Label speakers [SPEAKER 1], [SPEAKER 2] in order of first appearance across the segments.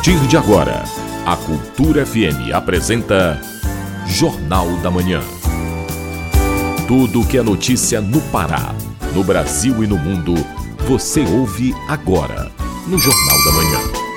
[SPEAKER 1] partir de agora, a Cultura FM apresenta Jornal da Manhã. Tudo que é notícia no Pará, no Brasil e no mundo, você ouve agora no Jornal da Manhã.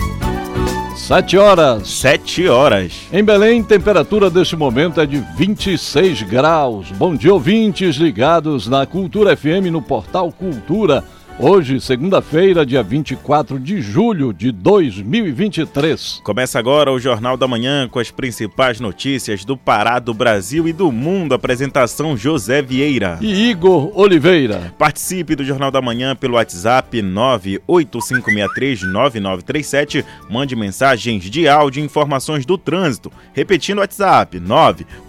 [SPEAKER 2] Sete horas.
[SPEAKER 3] Sete horas.
[SPEAKER 2] Em Belém, temperatura deste momento é de 26 graus. Bom dia, ouvintes ligados na Cultura FM no portal Cultura Hoje, segunda-feira, dia 24 de julho de 2023.
[SPEAKER 3] Começa agora o Jornal da Manhã com as principais notícias do Pará, do Brasil e do mundo. Apresentação José Vieira
[SPEAKER 2] e Igor Oliveira.
[SPEAKER 3] Participe do Jornal da Manhã pelo WhatsApp 985639937. Mande mensagens de áudio e informações do trânsito. Repetindo o WhatsApp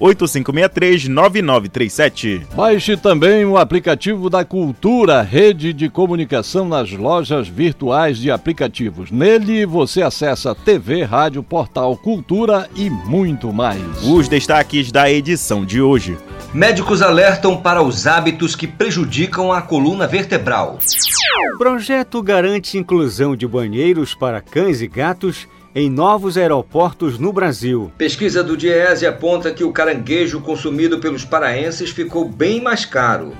[SPEAKER 3] 985639937.
[SPEAKER 2] Baixe também o aplicativo da Cultura, rede de comunicação comunicação nas lojas virtuais de aplicativos. Nele você acessa TV, rádio, portal, cultura e muito mais.
[SPEAKER 3] Os destaques da edição de hoje.
[SPEAKER 4] Médicos alertam para os hábitos que prejudicam a coluna vertebral.
[SPEAKER 5] Projeto garante inclusão de banheiros para cães e gatos em novos aeroportos no Brasil.
[SPEAKER 4] Pesquisa do Diese aponta que o caranguejo consumido pelos paraenses ficou bem mais caro.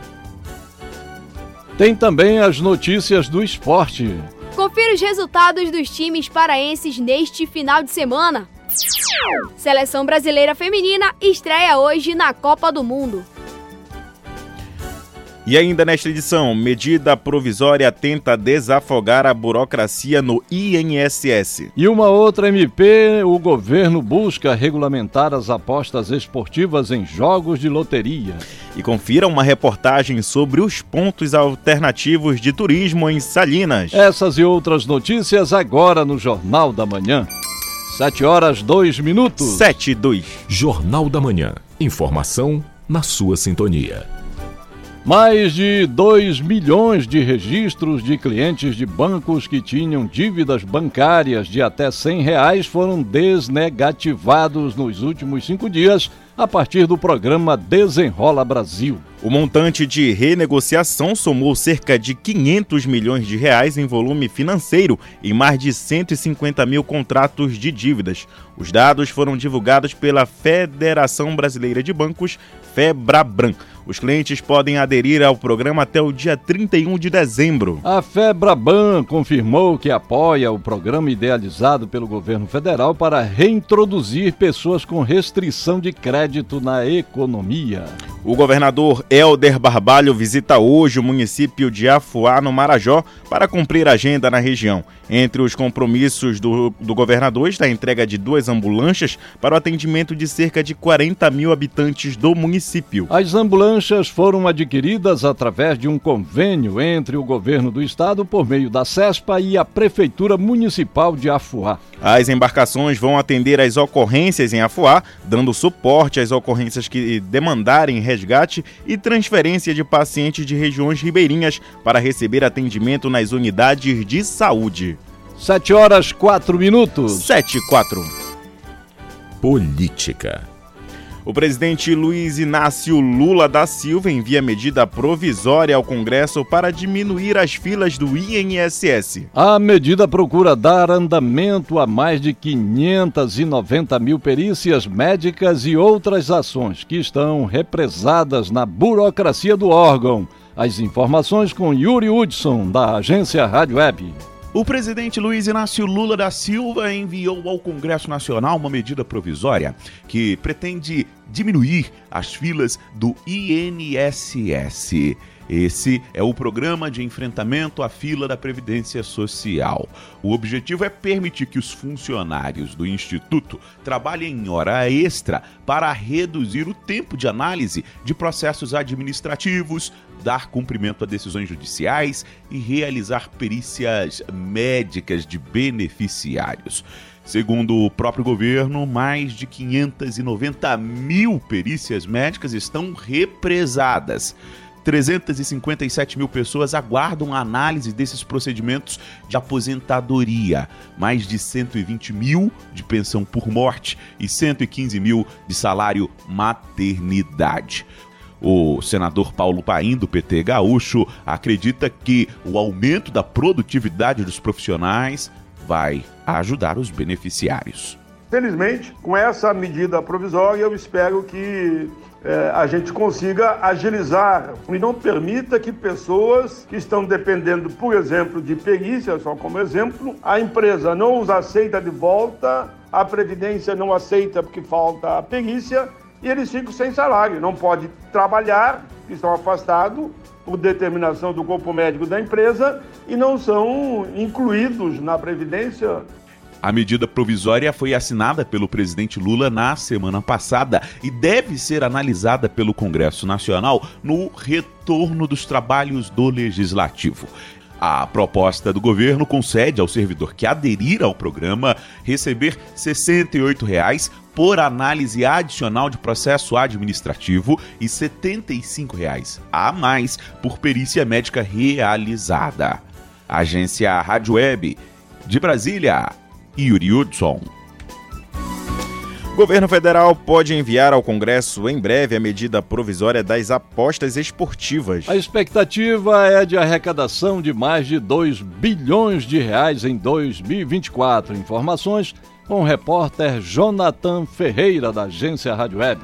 [SPEAKER 2] Tem também as notícias do esporte.
[SPEAKER 6] Confira os resultados dos times paraenses neste final de semana. Seleção brasileira feminina estreia hoje na Copa do Mundo.
[SPEAKER 3] E ainda nesta edição, medida provisória tenta desafogar a burocracia no INSS.
[SPEAKER 2] E uma outra MP, o governo busca regulamentar as apostas esportivas em jogos de loteria.
[SPEAKER 3] E confira uma reportagem sobre os pontos alternativos de turismo em Salinas.
[SPEAKER 2] Essas e outras notícias agora no Jornal da Manhã. 7 horas 2 minutos.
[SPEAKER 3] 7 e 2.
[SPEAKER 1] Jornal da Manhã. Informação na sua sintonia.
[SPEAKER 2] Mais de 2 milhões de registros de clientes de bancos que tinham dívidas bancárias de até 100 reais foram desnegativados nos últimos cinco dias a partir do programa Desenrola Brasil.
[SPEAKER 3] O montante de renegociação somou cerca de 500 milhões de reais em volume financeiro e mais de 150 mil contratos de dívidas. Os dados foram divulgados pela Federação Brasileira de Bancos, FEBRABRAN. Os clientes podem aderir ao programa até o dia 31 de dezembro.
[SPEAKER 2] A FEBRABAN confirmou que apoia o programa idealizado pelo governo federal para reintroduzir pessoas com restrição de crédito na economia.
[SPEAKER 3] O governador Helder Barbalho visita hoje o município de Afuá, no Marajó, para cumprir a agenda na região. Entre os compromissos do, do governador está a entrega de duas ambulâncias para o atendimento de cerca de 40 mil habitantes do município.
[SPEAKER 2] As ambulâncias foram adquiridas através de um convênio entre o governo do estado por meio da CESPA e a Prefeitura Municipal de Afuá.
[SPEAKER 3] As embarcações vão atender às ocorrências em Afuá, dando suporte às ocorrências que demandarem resgate e transferência de pacientes de regiões ribeirinhas para receber atendimento nas unidades de saúde.
[SPEAKER 2] 7 horas 4 minutos.
[SPEAKER 3] 7 e 4.
[SPEAKER 1] Política.
[SPEAKER 3] O presidente Luiz Inácio Lula da Silva envia medida provisória ao Congresso para diminuir as filas do INSS.
[SPEAKER 2] A medida procura dar andamento a mais de 590 mil perícias médicas e outras ações que estão represadas na burocracia do órgão. As informações com Yuri Hudson, da agência Rádio Web.
[SPEAKER 7] O presidente Luiz Inácio Lula da Silva enviou ao Congresso Nacional uma medida provisória que pretende diminuir as filas do INSS. Esse é o programa de enfrentamento à fila da Previdência Social. O objetivo é permitir que os funcionários do Instituto trabalhem em hora extra para reduzir o tempo de análise de processos administrativos, dar cumprimento a decisões judiciais e realizar perícias médicas de beneficiários. Segundo o próprio governo, mais de 590 mil perícias médicas estão represadas. 357 mil pessoas aguardam a análise desses procedimentos de aposentadoria, mais de 120 mil de pensão por morte e 115 mil de salário maternidade. O senador Paulo Paim, do PT Gaúcho, acredita que o aumento da produtividade dos profissionais vai ajudar os beneficiários.
[SPEAKER 8] Felizmente, com essa medida provisória, eu espero que é, a gente consiga agilizar e não permita que pessoas que estão dependendo, por exemplo, de perícia, só como exemplo, a empresa não os aceita de volta, a Previdência não aceita porque falta a perícia e eles ficam sem salário, não podem trabalhar, estão afastados por determinação do corpo médico da empresa e não são incluídos na Previdência
[SPEAKER 7] a medida provisória foi assinada pelo presidente Lula na semana passada e deve ser analisada pelo Congresso Nacional no retorno dos trabalhos do Legislativo. A proposta do governo concede ao servidor que aderir ao programa receber 68 reais por análise adicional de processo administrativo e 75 reais a mais por perícia médica realizada. Agência Rádio Web de Brasília. Yuri Hudson.
[SPEAKER 3] Governo federal pode enviar ao Congresso em breve a medida provisória das apostas esportivas.
[SPEAKER 2] A expectativa é de arrecadação de mais de 2 bilhões de reais em 2024. Informações com o repórter Jonathan Ferreira, da agência Rádio Web.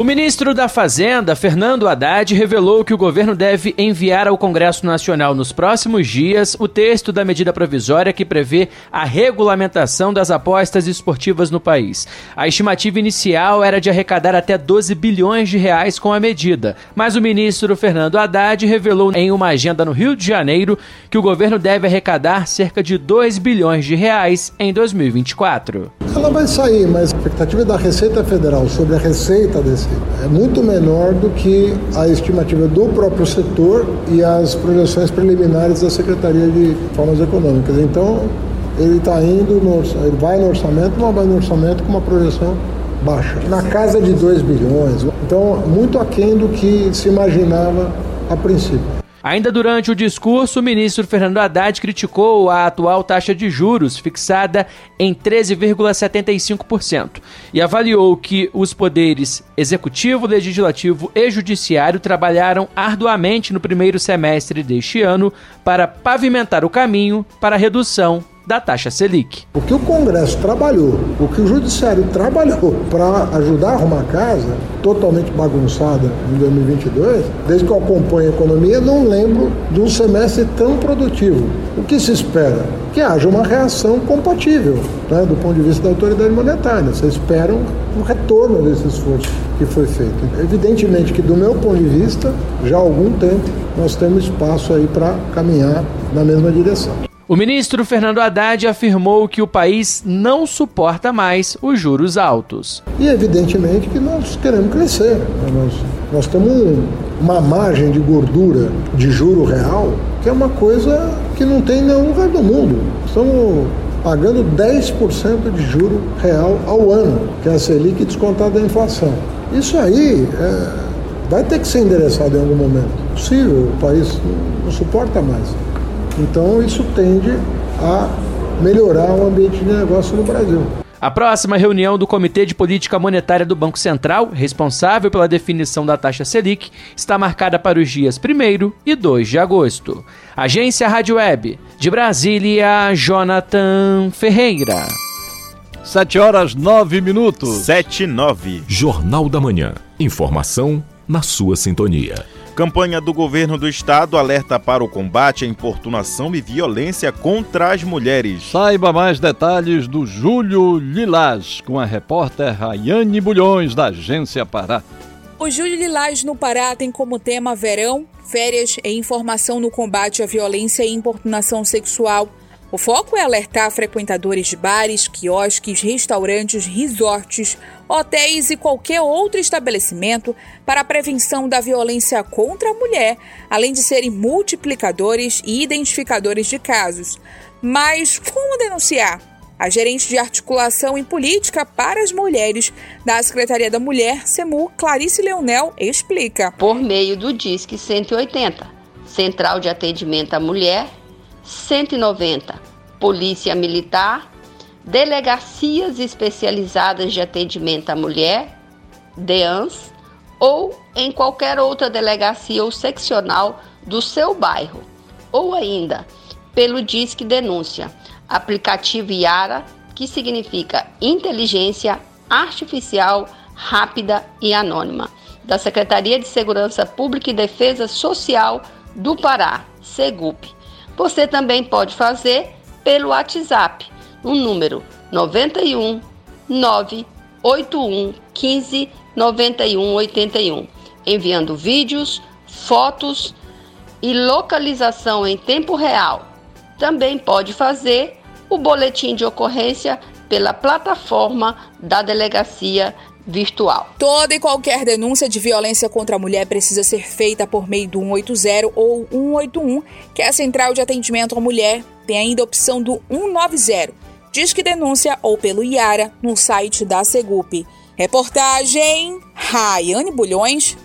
[SPEAKER 9] O ministro da Fazenda, Fernando Haddad, revelou que o governo deve enviar ao Congresso Nacional nos próximos dias o texto da medida provisória que prevê a regulamentação das apostas esportivas no país. A estimativa inicial era de arrecadar até 12 bilhões de reais com a medida, mas o ministro Fernando Haddad revelou em uma agenda no Rio de Janeiro que o governo deve arrecadar cerca de 2 bilhões de reais em 2024.
[SPEAKER 10] Ela vai sair, mas a expectativa da Receita Federal sobre a receita desse é muito menor do que a estimativa do próprio setor e as projeções preliminares da Secretaria de Formas Econômicas. Então, ele está indo, no, ele vai no orçamento, mas vai no orçamento com uma projeção baixa, na casa de 2 bilhões. Então, muito aquém do que se imaginava a princípio.
[SPEAKER 9] Ainda durante o discurso, o ministro Fernando Haddad criticou a atual taxa de juros, fixada em 13,75%, e avaliou que os poderes executivo, legislativo e judiciário trabalharam arduamente no primeiro semestre deste ano para pavimentar o caminho para a redução da taxa Selic.
[SPEAKER 10] O que o Congresso trabalhou, o que o Judiciário trabalhou para ajudar a arrumar a casa, totalmente bagunçada em 2022, desde que eu acompanho a economia, não lembro de um semestre tão produtivo. O que se espera? Que haja uma reação compatível né, do ponto de vista da autoridade monetária. Vocês esperam um retorno desse esforço que foi feito. Evidentemente que, do meu ponto de vista, já há algum tempo nós temos espaço aí para caminhar na mesma direção.
[SPEAKER 9] O ministro Fernando Haddad afirmou que o país não suporta mais os juros altos.
[SPEAKER 10] E evidentemente que nós queremos crescer. Nós, nós temos um, uma margem de gordura de juro real que é uma coisa que não tem em nenhum lugar do mundo. Estamos pagando 10% de juro real ao ano, que é a Selic descontada da inflação. Isso aí é, vai ter que ser endereçado em algum momento. Possível, o país não, não suporta mais. Então isso tende a melhorar o ambiente de negócio no Brasil.
[SPEAKER 9] A próxima reunião do Comitê de Política Monetária do Banco Central, responsável pela definição da taxa Selic, está marcada para os dias 1 e 2 de agosto. Agência Rádio Web, de Brasília, Jonathan Ferreira.
[SPEAKER 2] 7 horas 9 minutos.
[SPEAKER 3] 7 e 9.
[SPEAKER 1] Jornal da Manhã. Informação na sua sintonia.
[SPEAKER 3] Campanha do governo do estado alerta para o combate à importunação e violência contra as mulheres.
[SPEAKER 2] Saiba mais detalhes do Júlio Lilás com a repórter Rayane Bulhões, da Agência Pará.
[SPEAKER 11] O Júlio Lilás no Pará tem como tema verão, férias e informação no combate à violência e importunação sexual. O foco é alertar frequentadores de bares, quiosques, restaurantes, resorts, hotéis e qualquer outro estabelecimento para a prevenção da violência contra a mulher, além de serem multiplicadores e identificadores de casos. Mas como denunciar? A gerente de articulação em política para as mulheres da Secretaria da Mulher, SEMU, Clarice Leonel, explica.
[SPEAKER 12] Por meio do DISC 180, Central de Atendimento à Mulher 190, Polícia Militar, Delegacias Especializadas de Atendimento à Mulher, DEANS, ou em qualquer outra delegacia ou seccional do seu bairro, ou ainda pelo Disque Denúncia. aplicativo Yara, que significa Inteligência Artificial Rápida e Anônima, da Secretaria de Segurança Pública e Defesa Social do Pará, SEGUP. Você também pode fazer pelo WhatsApp, no número 91 981 15 91 81, enviando vídeos, fotos e localização em tempo real. Também pode fazer o boletim de ocorrência pela plataforma da delegacia virtual.
[SPEAKER 11] Toda e qualquer denúncia de violência contra a mulher precisa ser feita por meio do 180 ou 181, que é a central de atendimento à mulher. Tem ainda a opção do 190. Diz que denúncia ou pelo IARA no site da Segup. Reportagem Raiane Bulhões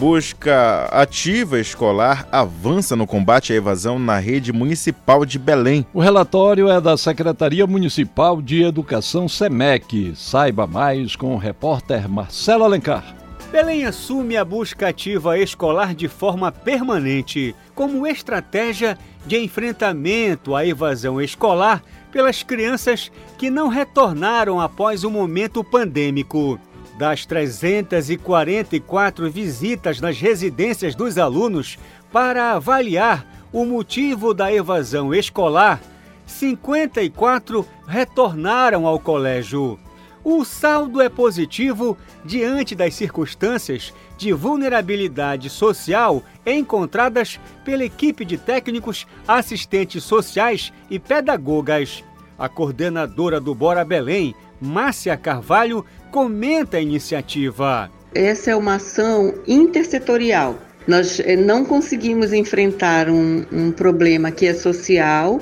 [SPEAKER 3] Busca ativa escolar avança no combate à evasão na rede municipal de Belém.
[SPEAKER 2] O relatório é da Secretaria Municipal de Educação SEMEC. Saiba mais com o repórter Marcelo Alencar.
[SPEAKER 13] Belém assume a busca ativa escolar de forma permanente, como estratégia de enfrentamento à evasão escolar pelas crianças que não retornaram após o momento pandêmico. Das 344 visitas nas residências dos alunos para avaliar o motivo da evasão escolar, 54 retornaram ao colégio. O saldo é positivo diante das circunstâncias de vulnerabilidade social encontradas pela equipe de técnicos, assistentes sociais e pedagogas. A coordenadora do Bora Belém, Márcia Carvalho, comenta a iniciativa.
[SPEAKER 14] Essa é uma ação intersetorial. Nós eh, não conseguimos enfrentar um, um problema que é social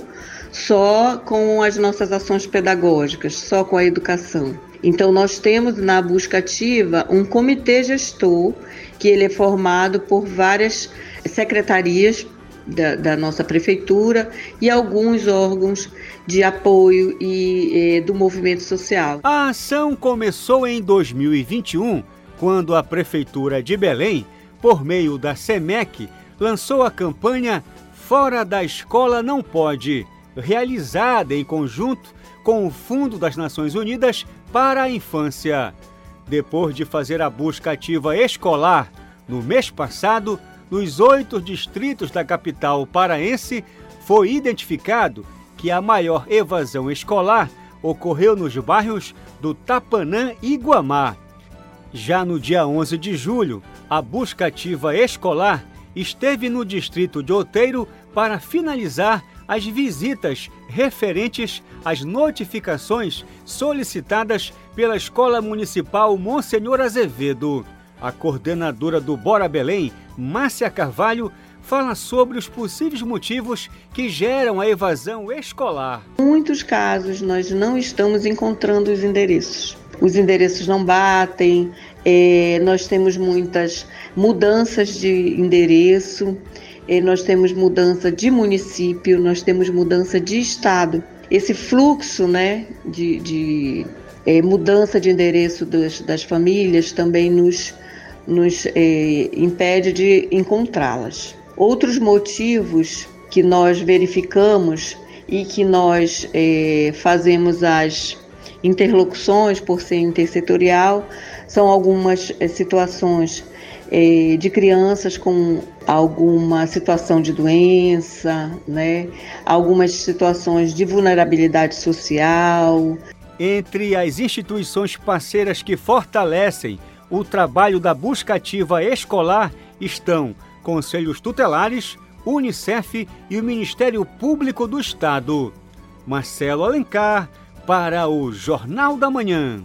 [SPEAKER 14] só com as nossas ações pedagógicas, só com a educação. Então nós temos na busca ativa um comitê gestor que ele é formado por várias secretarias da, da, nossa prefeitura e alguns órgãos de apoio e, do movimento social.
[SPEAKER 13] A ação começou em 2021, quando a prefeitura de Belém, por meio da SEMEC, lançou a campanha Fora da Escola Não Pode, realizada em conjunto com o Fundo das Nações Unidas para a Infância. Depois de fazer a busca ativa escolar no mês passado, nos oito distritos da capital paraense, foi identificado que a maior evasão escolar ocorreu nos bairros do Tapanã e Guamá. Já no dia 11 de julho, a busca ativa escolar esteve no distrito de Outeiro para finalizar as visitas referentes às notificações solicitadas pela Escola Municipal Monsenhor Azevedo. A coordenadora do Bora Belém, Márcia Carvalho, fala sobre os possíveis motivos que geram a evasão escolar.
[SPEAKER 14] Em muitos casos, nós não estamos encontrando os endereços. Os endereços não batem, é, nós temos muitas mudanças de endereço, é, nós temos mudança de município, nós temos mudança de estado. Esse fluxo né, de, de é, mudança de endereço das, das famílias também nos nos eh, impede de encontrá-las. Outros motivos que nós verificamos e que nós eh, fazemos as interlocuções por ser intersetorial são algumas eh, situações eh, de crianças com alguma situação de doença, né? algumas situações de vulnerabilidade social.
[SPEAKER 13] Entre as instituições parceiras que fortalecem o trabalho da busca ativa escolar estão conselhos tutelares, Unicef e o Ministério Público do Estado. Marcelo Alencar para o Jornal da Manhã.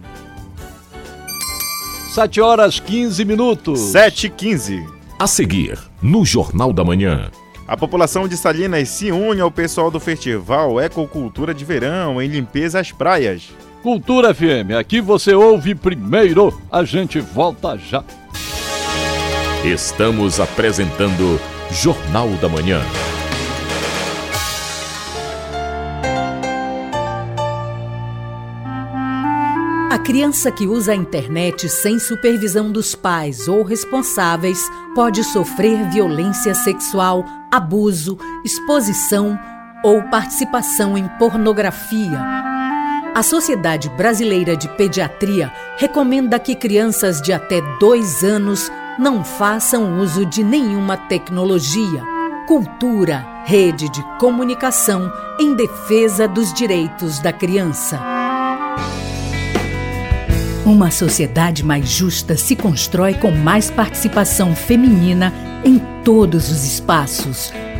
[SPEAKER 2] 7 horas 15 minutos.
[SPEAKER 3] 7 e 15.
[SPEAKER 1] A seguir, no Jornal da Manhã.
[SPEAKER 3] A população de Salinas se une ao pessoal do Festival Ecocultura de Verão em limpeza às praias.
[SPEAKER 2] Cultura FM, aqui você ouve primeiro. A gente volta já.
[SPEAKER 1] Estamos apresentando Jornal da Manhã.
[SPEAKER 15] A criança que usa a internet sem supervisão dos pais ou responsáveis pode sofrer violência sexual, abuso, exposição ou participação em pornografia. A Sociedade Brasileira de Pediatria recomenda que crianças de até dois anos não façam uso de nenhuma tecnologia. Cultura, rede de comunicação em defesa dos direitos da criança. Uma sociedade mais justa se constrói com mais participação feminina em todos os espaços.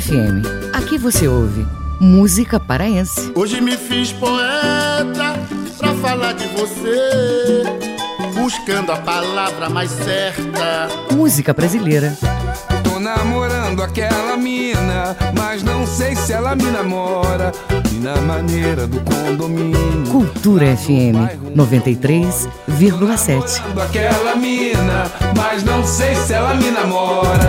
[SPEAKER 16] FM. Aqui você ouve música paraense.
[SPEAKER 17] Hoje me fiz poeta pra falar de você, buscando a palavra mais certa.
[SPEAKER 16] Música brasileira
[SPEAKER 18] Tô namorando aquela mina, mas não sei se ela me namora. E na maneira do condomínio.
[SPEAKER 16] Cultura FM 93,7.
[SPEAKER 18] Aquela mina, mas não sei se ela me namora.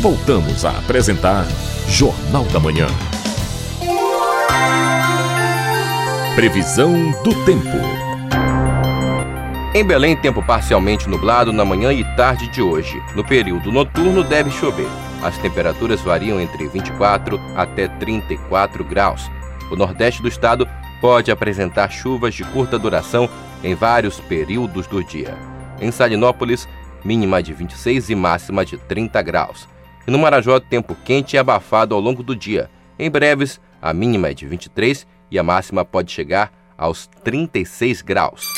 [SPEAKER 1] Voltamos a apresentar Jornal da Manhã. Previsão do tempo.
[SPEAKER 19] Em Belém, tempo parcialmente nublado na manhã e tarde de hoje. No período noturno deve chover. As temperaturas variam entre 24 até 34 graus. O nordeste do estado pode apresentar chuvas de curta duração em vários períodos do dia. Em Salinópolis, mínima de 26 e máxima de 30 graus. E no Marajó, tempo quente e abafado ao longo do dia. Em breves, a mínima é de 23 e a máxima pode chegar aos 36 graus.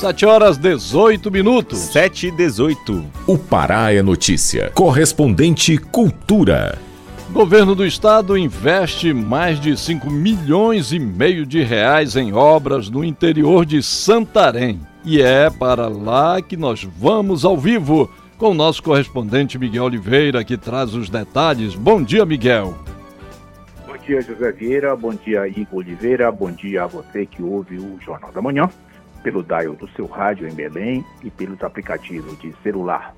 [SPEAKER 2] 7 horas 18 minutos.
[SPEAKER 3] 7 e 18.
[SPEAKER 1] O Pará é notícia. Correspondente Cultura.
[SPEAKER 2] Governo do Estado investe mais de 5 milhões e meio de reais em obras no interior de Santarém. E é para lá que nós vamos ao vivo com o nosso correspondente Miguel Oliveira, que traz os detalhes. Bom dia, Miguel.
[SPEAKER 20] Bom dia, José Vieira. Bom dia, Igor Oliveira. Bom dia a você que ouve o Jornal da Manhã, pelo dial do seu rádio em Belém e pelos aplicativos de celular.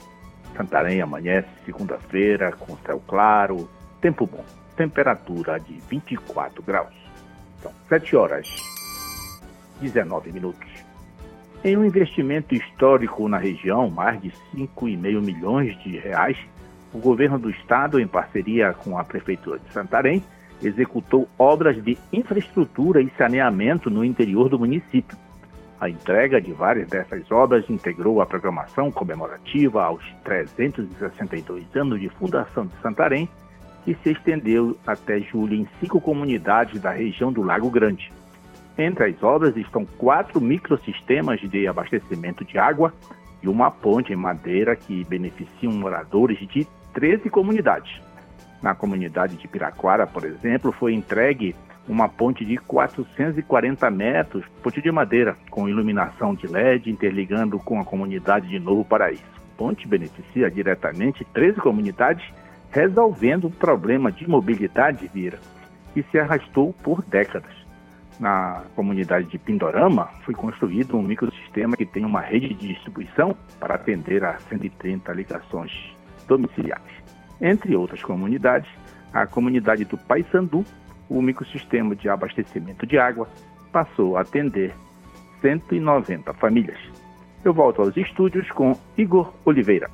[SPEAKER 20] Santarém amanhece segunda-feira com céu claro, tempo bom, temperatura de 24 graus. São 7 horas 19 minutos. Em um investimento histórico na região, mais de 5,5 milhões de reais, o governo do estado, em parceria com a prefeitura de Santarém, executou obras de infraestrutura e saneamento no interior do município. A entrega de várias dessas obras integrou a programação comemorativa aos 362 anos de fundação de Santarém, que se estendeu até julho em cinco comunidades da região do Lago Grande. Entre as obras estão quatro microsistemas de abastecimento de água e uma ponte em madeira que beneficiam moradores de 13 comunidades. Na comunidade de Piraquara, por exemplo, foi entregue uma ponte de 440 metros, ponte de madeira, com iluminação de LED interligando com a comunidade de Novo Paraíso. Ponte beneficia diretamente 13 comunidades, resolvendo o problema de mobilidade, Vira, que se arrastou por décadas. Na comunidade de Pindorama, foi construído um microsistema que tem uma rede de distribuição para atender a 130 ligações domiciliares. Entre outras comunidades, a comunidade do Paysandu, o microsistema de abastecimento de água, passou a atender 190 famílias. Eu volto aos estúdios com Igor Oliveira.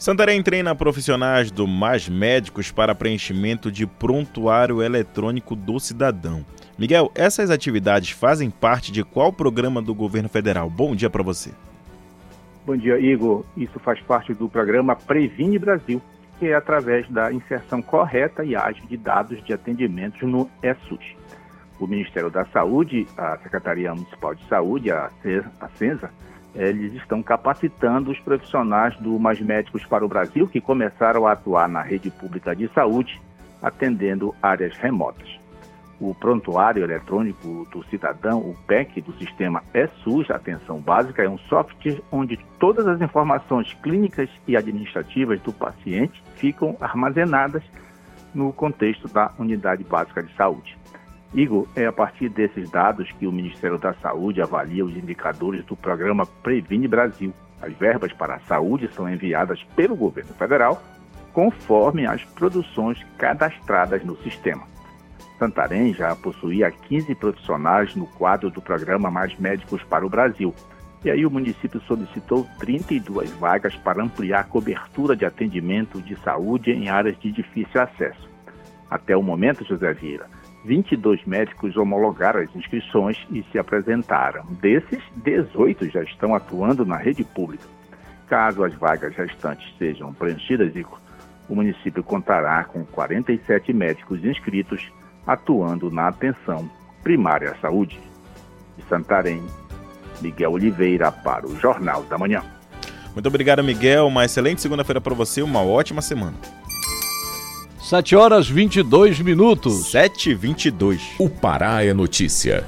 [SPEAKER 3] Santarém treina profissionais do Mais Médicos para preenchimento de prontuário eletrônico do cidadão. Miguel, essas atividades fazem parte de qual programa do governo federal? Bom dia para você.
[SPEAKER 20] Bom dia, Igor. Isso faz parte do programa Previne Brasil, que é através da inserção correta e ágil de dados de atendimentos no ESUS. O Ministério da Saúde, a Secretaria Municipal de Saúde, a CENSA, eles estão capacitando os profissionais do Mais Médicos para o Brasil, que começaram a atuar na rede pública de saúde, atendendo áreas remotas. O prontuário eletrônico do cidadão, o PEC, do sistema ESUS, Atenção Básica, é um software onde todas as informações clínicas e administrativas do paciente ficam armazenadas no contexto da unidade básica de saúde. Igor, é a partir desses dados que o Ministério da Saúde avalia os indicadores do programa Previne Brasil. As verbas para a saúde são enviadas pelo governo federal conforme as produções cadastradas no sistema. Santarém já possuía 15 profissionais no quadro do programa Mais Médicos para o Brasil. E aí o município solicitou 32 vagas para ampliar a cobertura de atendimento de saúde em áreas de difícil acesso. Até o momento, José Vieira, 22 médicos homologaram as inscrições e se apresentaram. Desses, 18 já estão atuando na rede pública. Caso as vagas restantes sejam preenchidas, o município contará com 47 médicos inscritos atuando na atenção primária à saúde. De Santarém, Miguel Oliveira para o Jornal da Manhã.
[SPEAKER 3] Muito obrigado, Miguel. Uma excelente segunda-feira para você, uma ótima semana.
[SPEAKER 2] 7 horas 22 minutos.
[SPEAKER 3] 7 e 22.
[SPEAKER 1] O Pará é notícia.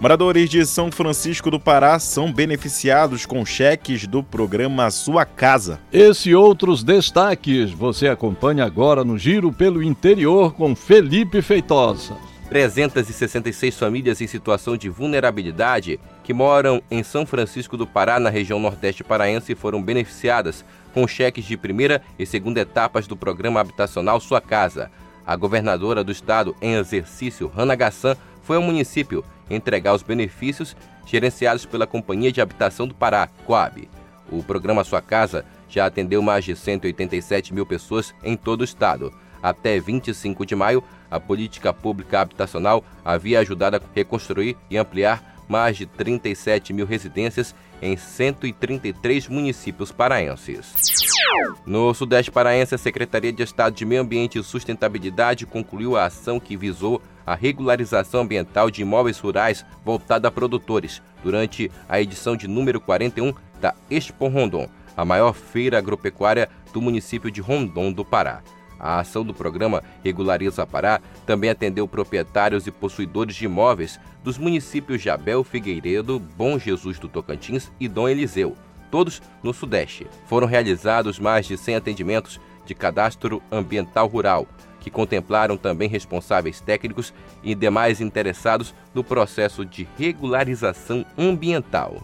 [SPEAKER 3] Moradores de São Francisco do Pará são beneficiados com cheques do programa Sua Casa.
[SPEAKER 2] Esse e outros destaques você acompanha agora no Giro pelo Interior com Felipe Feitosa.
[SPEAKER 19] 366 famílias em situação de vulnerabilidade que moram em São Francisco do Pará, na região nordeste paraense, foram beneficiadas com cheques de primeira e segunda etapas do programa habitacional Sua Casa. A governadora do estado em exercício, Rana Gassan, foi ao município entregar os benefícios gerenciados pela Companhia de Habitação do Pará, Coab. O programa Sua Casa já atendeu mais de 187 mil pessoas em todo o estado. Até 25 de maio, a política pública habitacional havia ajudado a reconstruir e ampliar mais de 37 mil residências em 133 municípios paraenses. No Sudeste Paraense, a Secretaria de Estado de Meio Ambiente e Sustentabilidade concluiu a ação que visou a regularização ambiental de imóveis rurais voltada a produtores durante a edição de número 41 da Expo Rondon, a maior feira agropecuária do município de Rondon do Pará. A ação do programa Regulariza Pará também atendeu proprietários e possuidores de imóveis dos municípios de Abel Figueiredo, Bom Jesus do Tocantins e Dom Eliseu, todos no Sudeste. Foram realizados mais de 100 atendimentos de cadastro ambiental rural, que contemplaram também responsáveis técnicos e demais interessados no processo de regularização ambiental.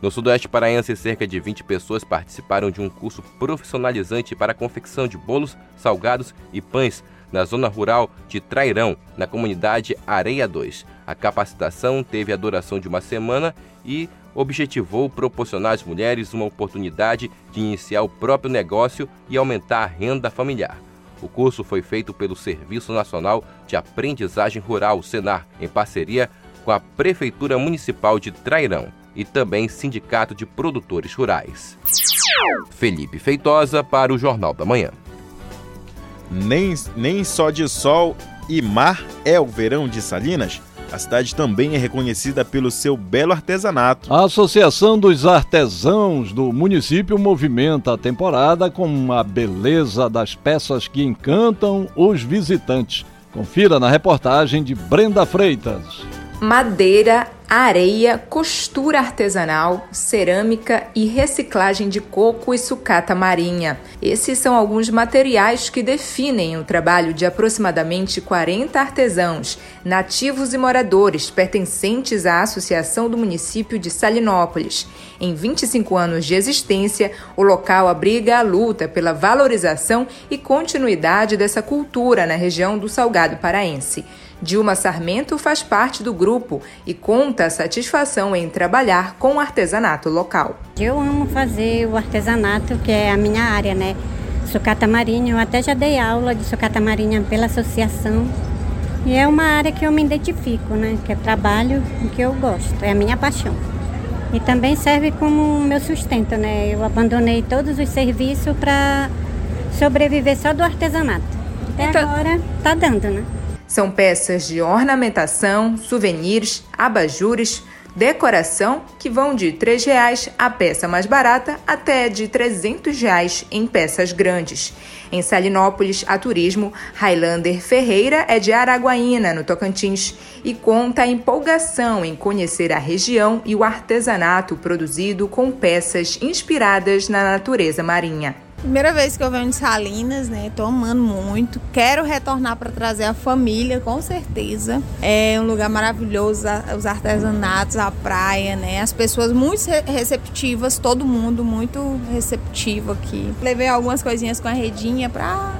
[SPEAKER 19] No Sudoeste Paraense, cerca de 20 pessoas participaram de um curso profissionalizante para a confecção de bolos, salgados e pães na zona rural de Trairão, na comunidade Areia 2. A capacitação teve a duração de uma semana e objetivou proporcionar às mulheres uma oportunidade de iniciar o próprio negócio e aumentar a renda familiar. O curso foi feito pelo Serviço Nacional de Aprendizagem Rural, Senar, em parceria com a Prefeitura Municipal de Trairão e também Sindicato de Produtores Rurais. Felipe Feitosa para o Jornal da Manhã.
[SPEAKER 3] Nem, nem só de sol e mar é o verão de Salinas. A cidade também é reconhecida pelo seu belo artesanato.
[SPEAKER 2] A Associação dos Artesãos do município movimenta a temporada com a beleza das peças que encantam os visitantes. Confira na reportagem de Brenda Freitas.
[SPEAKER 21] Madeira areia, costura artesanal, cerâmica e reciclagem de coco e sucata marinha. Esses são alguns materiais que definem o trabalho de aproximadamente 40 artesãos, nativos e moradores pertencentes à Associação do Município de Salinópolis. Em 25 anos de existência, o local abriga a luta pela valorização e continuidade dessa cultura na região do Salgado Paraense. Dilma Sarmento faz parte do grupo e conta a satisfação em trabalhar com o artesanato local.
[SPEAKER 22] Eu amo fazer o artesanato, que é a minha área, né? Sucata marinha, eu até já dei aula de sucata marinha pela associação. E é uma área que eu me identifico, né? Que é trabalho que eu gosto, é a minha paixão. E também serve como meu sustento, né? Eu abandonei todos os serviços para sobreviver só do artesanato. Até então... agora tá dando, né?
[SPEAKER 21] São peças de ornamentação, souvenirs, abajures, decoração que vão de R$ 3,00 a peça mais barata até de 300 reais em peças grandes. Em Salinópolis, a turismo, Highlander Ferreira é de Araguaína, no Tocantins, e conta a empolgação em conhecer a região e o artesanato produzido com peças inspiradas na natureza marinha.
[SPEAKER 23] Primeira vez que eu venho de Salinas, né? Tô amando muito. Quero retornar para trazer a família, com certeza. É um lugar maravilhoso, os artesanatos, a praia, né? As pessoas muito receptivas, todo mundo muito receptivo aqui. Levei algumas coisinhas com a redinha para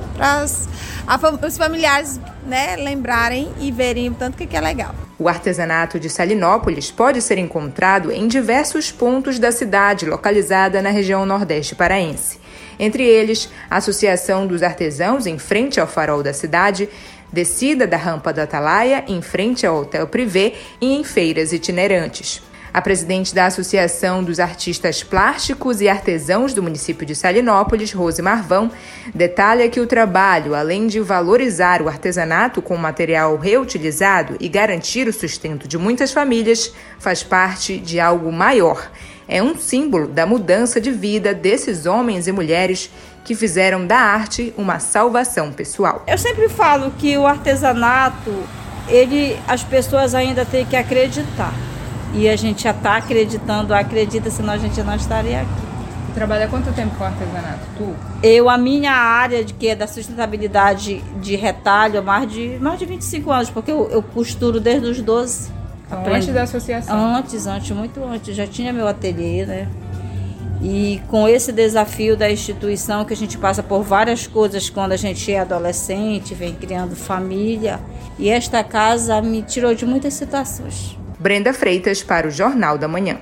[SPEAKER 23] os familiares, né, lembrarem e verem o tanto que, que é legal.
[SPEAKER 21] O artesanato de Salinópolis pode ser encontrado em diversos pontos da cidade, localizada na região nordeste paraense entre eles a Associação dos Artesãos em frente ao farol da cidade, descida da rampa da Atalaia em frente ao Hotel Privé e em feiras itinerantes. A presidente da Associação dos Artistas Plásticos e Artesãos do município de Salinópolis, Rose Marvão, detalha que o trabalho, além de valorizar o artesanato com material reutilizado e garantir o sustento de muitas famílias, faz parte de algo maior é um símbolo da mudança de vida desses homens e mulheres que fizeram da arte uma salvação pessoal.
[SPEAKER 24] Eu sempre falo que o artesanato, ele, as pessoas ainda têm que acreditar. E a gente já está acreditando, acredita, senão a gente não estaria aqui.
[SPEAKER 21] Trabalha quanto tempo com artesanato? Tu?
[SPEAKER 24] Eu, a minha área de que é da sustentabilidade de retalho, mais de mais de 25 anos, porque eu, eu costuro desde os 12.
[SPEAKER 21] Então, antes da associação?
[SPEAKER 24] Antes, antes, muito antes. Já tinha meu ateliê, né? E com esse desafio da instituição, que a gente passa por várias coisas quando a gente é adolescente, vem criando família. E esta casa me tirou de muitas situações.
[SPEAKER 21] Brenda Freitas para o Jornal da Manhã.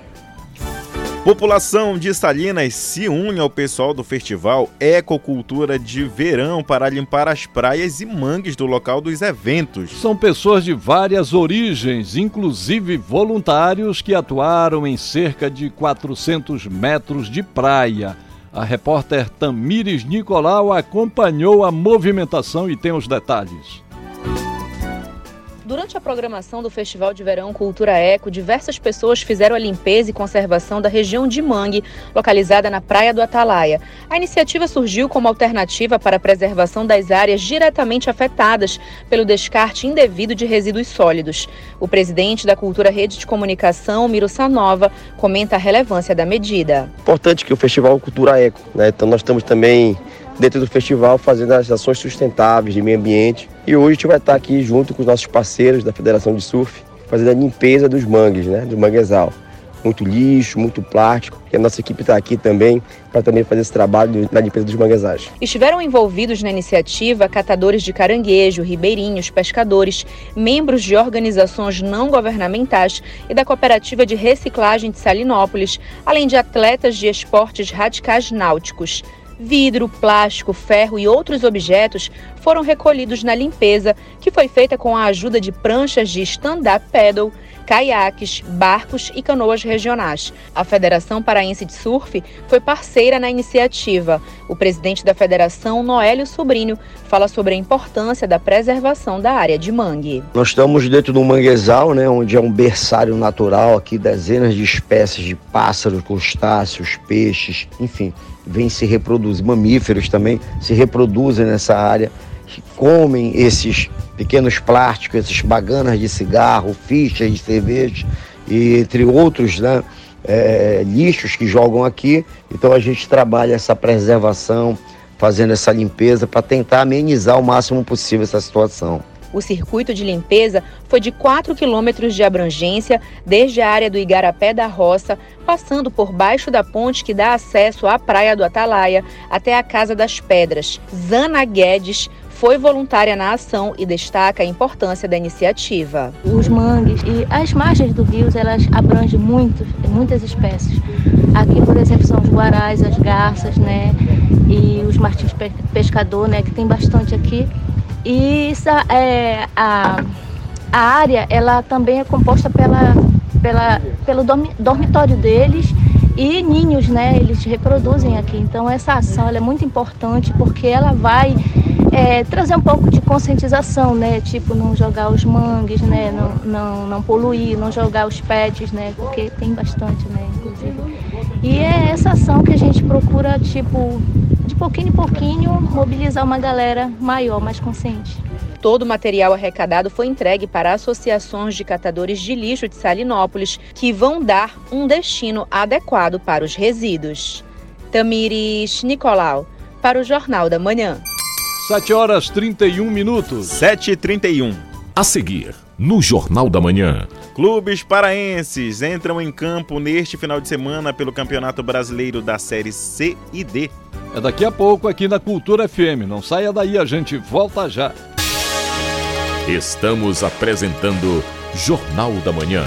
[SPEAKER 3] População de Salinas se une ao pessoal do festival Ecocultura de Verão para limpar as praias e mangues do local dos eventos.
[SPEAKER 2] São pessoas de várias origens, inclusive voluntários que atuaram em cerca de 400 metros de praia. A repórter Tamires Nicolau acompanhou a movimentação e tem os detalhes.
[SPEAKER 25] Durante a programação do Festival de Verão Cultura Eco, diversas pessoas fizeram a limpeza e conservação da região de Mangue, localizada na Praia do Atalaia. A iniciativa surgiu como alternativa para a preservação das áreas diretamente afetadas pelo descarte indevido de resíduos sólidos. O presidente da Cultura Rede de Comunicação, Miro Sanova, comenta a relevância da medida.
[SPEAKER 26] Importante que o Festival Cultura Eco, né? Então nós estamos também dentro do festival fazendo as ações sustentáveis de meio ambiente. E hoje a gente vai estar aqui junto com os nossos parceiros da Federação de Surf, fazendo a limpeza dos mangues, né, do manguezal. Muito lixo, muito plástico. E a nossa equipe está aqui também para também fazer esse trabalho na limpeza dos manguezais.
[SPEAKER 25] Estiveram envolvidos na iniciativa catadores de caranguejo, ribeirinhos, pescadores, membros de organizações não governamentais e da Cooperativa de Reciclagem de Salinópolis, além de atletas de esportes radicais náuticos. Vidro, plástico, ferro e outros objetos foram recolhidos na limpeza, que foi feita com a ajuda de pranchas de stand-up paddle, caiaques, barcos e canoas regionais. A Federação Paraense de Surf foi parceira na iniciativa. O presidente da federação, Noélio Sobrinho, fala sobre a importância da preservação da área de mangue.
[SPEAKER 26] Nós estamos dentro do manguezal, né, onde é um berçário natural aqui, dezenas de espécies de pássaros, crustáceos, peixes, enfim, vêm se reproduzir, mamíferos também se reproduzem nessa área, comem esses pequenos plásticos, esses baganas de cigarro, fichas de cerveja e entre outros né, é, lixos que jogam aqui. Então a gente trabalha essa preservação, fazendo essa limpeza para tentar amenizar o máximo possível essa situação.
[SPEAKER 25] O circuito de limpeza foi de 4 quilômetros de abrangência, desde a área do Igarapé da Roça, passando por baixo da ponte que dá acesso à Praia do Atalaia, até a Casa das Pedras. Zana Guedes foi voluntária na ação e destaca a importância da iniciativa.
[SPEAKER 27] Os mangues e as margens do rio, elas abrangem muito, muitas espécies. Aqui, por exemplo, são os guarás, as garças, né? E os martins pescador, né? Que tem bastante aqui. E essa, é, a, a área ela também é composta pela, pela, pelo dormitório deles e ninhos, né? Eles reproduzem aqui. Então essa ação é muito importante porque ela vai é, trazer um pouco de conscientização, né? Tipo, não jogar os mangues, né? Não, não, não poluir, não jogar os pets, né? Porque tem bastante, né? Inclusive. E é essa ação que a gente procura, tipo, de pouquinho em pouquinho, mobilizar uma galera maior, mais consciente.
[SPEAKER 25] Todo o material arrecadado foi entregue para associações de catadores de lixo de Salinópolis, que vão dar um destino adequado para os resíduos. Tamires Nicolau, para o Jornal da Manhã.
[SPEAKER 2] 7 horas 31 minutos.
[SPEAKER 3] 7 e 31
[SPEAKER 1] A seguir, no Jornal da Manhã.
[SPEAKER 3] Clubes paraenses entram em campo neste final de semana pelo Campeonato Brasileiro da Série C e D.
[SPEAKER 2] É daqui a pouco aqui na Cultura FM. Não saia daí, a gente volta já.
[SPEAKER 1] Estamos apresentando Jornal da Manhã.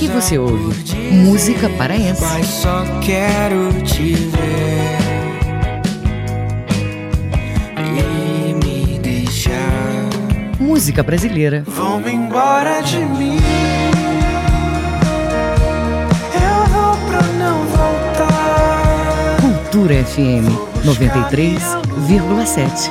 [SPEAKER 16] Aqui você ouve música paraense.
[SPEAKER 28] Mas só quero te ver e me deixar.
[SPEAKER 16] Música brasileira.
[SPEAKER 28] Vão embora de mim. Eu vou pra não voltar.
[SPEAKER 16] Cultura FM 93,7.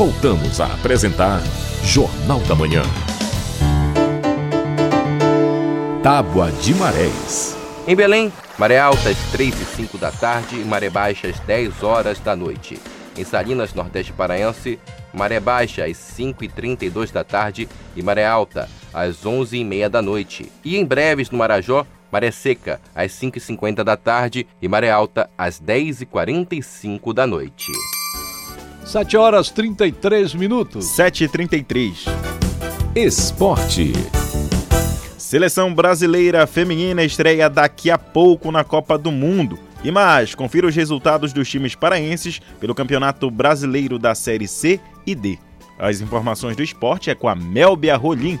[SPEAKER 1] Voltamos a apresentar Jornal da Manhã. Tábua de Marés.
[SPEAKER 19] Em Belém, maré alta às 3 e 5 da tarde e maré baixa às 10 horas da noite. Em Salinas, Nordeste Paraense, maré baixa às 5 e 32 da tarde e maré alta às 11 e meia da noite. E em breves, no Marajó, maré seca às 5 e 50 da tarde e maré alta às 10 e 45 da noite.
[SPEAKER 2] 7 horas 33 minutos.
[SPEAKER 3] 7 e 33
[SPEAKER 1] Esporte.
[SPEAKER 3] Seleção brasileira feminina estreia daqui a pouco na Copa do Mundo. E mais, confira os resultados dos times paraenses pelo Campeonato Brasileiro da Série C e D. As informações do esporte é com a Melbia Rolim.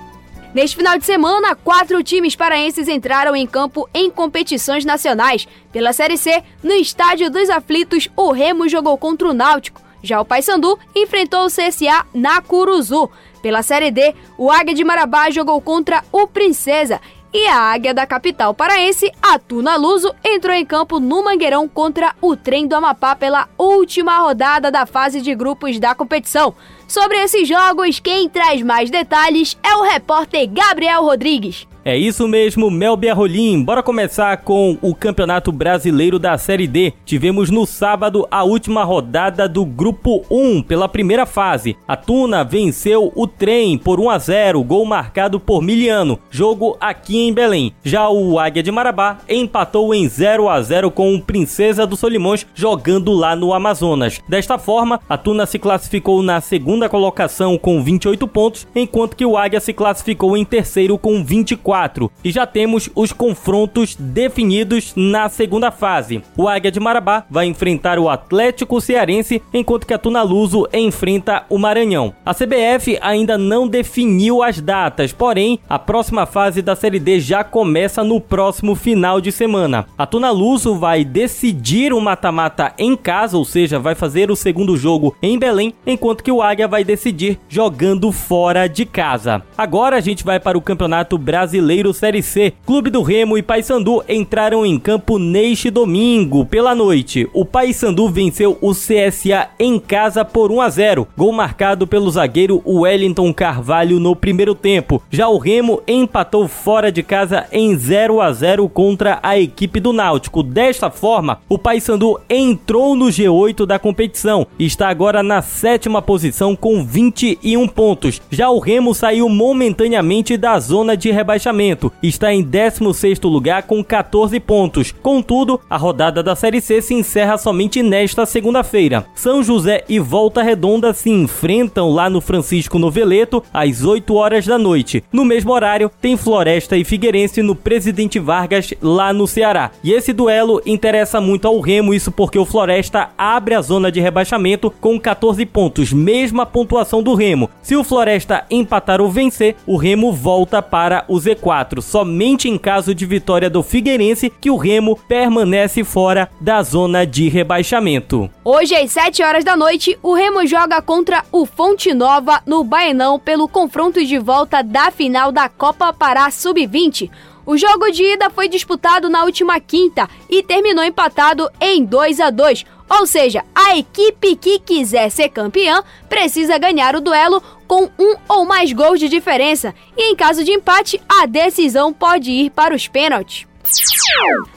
[SPEAKER 29] Neste final de semana, quatro times paraenses entraram em campo em competições nacionais. Pela Série C, no Estádio dos Aflitos, o Remo jogou contra o Náutico. Já o Paysandu enfrentou o CSA na Curuzu. Pela Série D, o Águia de Marabá jogou contra o Princesa. E a Águia da capital paraense, a Tuna Luso, entrou em campo no Mangueirão contra o Trem do Amapá pela última rodada da fase de grupos da competição. Sobre esses jogos, quem traz mais detalhes é o repórter Gabriel Rodrigues.
[SPEAKER 30] É isso mesmo, Melbia Rolim. Bora começar com o Campeonato Brasileiro da Série D. Tivemos no sábado a última rodada do Grupo 1 pela primeira fase. A Tuna venceu o Trem por 1 a 0, gol marcado por Miliano. Jogo aqui em Belém. Já o Águia de Marabá empatou em 0 a 0 com o Princesa do Solimões jogando lá no Amazonas. Desta forma, a Tuna se classificou na segunda colocação com 28 pontos, enquanto que o Águia se classificou em terceiro com 24 G4 e já temos os confrontos definidos na segunda fase. O Águia de Marabá vai enfrentar o Atlético Cearense, enquanto que a Tunaluso enfrenta o Maranhão. A CBF ainda não definiu as datas, porém a próxima fase da Série D já começa no próximo final de semana. A Tunaluso vai decidir o mata-mata em casa, ou seja, vai fazer o segundo jogo em Belém, enquanto que o Águia vai decidir jogando fora de casa. Agora a gente vai para o Campeonato Brasileiro Série C. Clube do Remo e Paysandu entraram em campo neste domingo pela noite. O Paysandu venceu o CSA em casa por 1 a 0, gol marcado pelo zagueiro Wellington Carvalho no primeiro tempo. Já o Remo empatou fora de casa em 0 a 0 contra a equipe do Náutico. Desta forma, o Paysandu entrou no G8 da competição e está agora na sétima posição com 21 pontos. Já o Remo saiu momentaneamente da zona de rebaixamento, está em 16º lugar com 14 pontos. Contudo, a rodada da Série C se encerra somente nesta segunda-feira. São José e Volta Redonda se enfrentam lá no Francisco Noveleto às 8 horas da noite. No mesmo horário, tem Floresta e Figueirense no Presidente Vargas lá no Ceará. E esse duelo interessa muito ao Remo, isso porque o Floresta abre a zona de rebaixamento com 14 pontos, mesma pontuação do Remo. Se o Floresta empatar ou vencer, o Remo volta para o Z4. Somente em caso de vitória do Figueirense que o Remo permanece fora da zona de rebaixamento.
[SPEAKER 29] Hoje, às 7 horas da noite, o Remo joga contra o Fonte Nova no Baenão pelo confronto de volta da final da Copa Pará Sub-20. O jogo de ida foi disputado na última quinta e terminou empatado em 2 a 2. Ou seja, a equipe que quiser ser campeã precisa ganhar o duelo com um ou mais gols de diferença. E em caso de empate, a decisão pode ir para os pênaltis.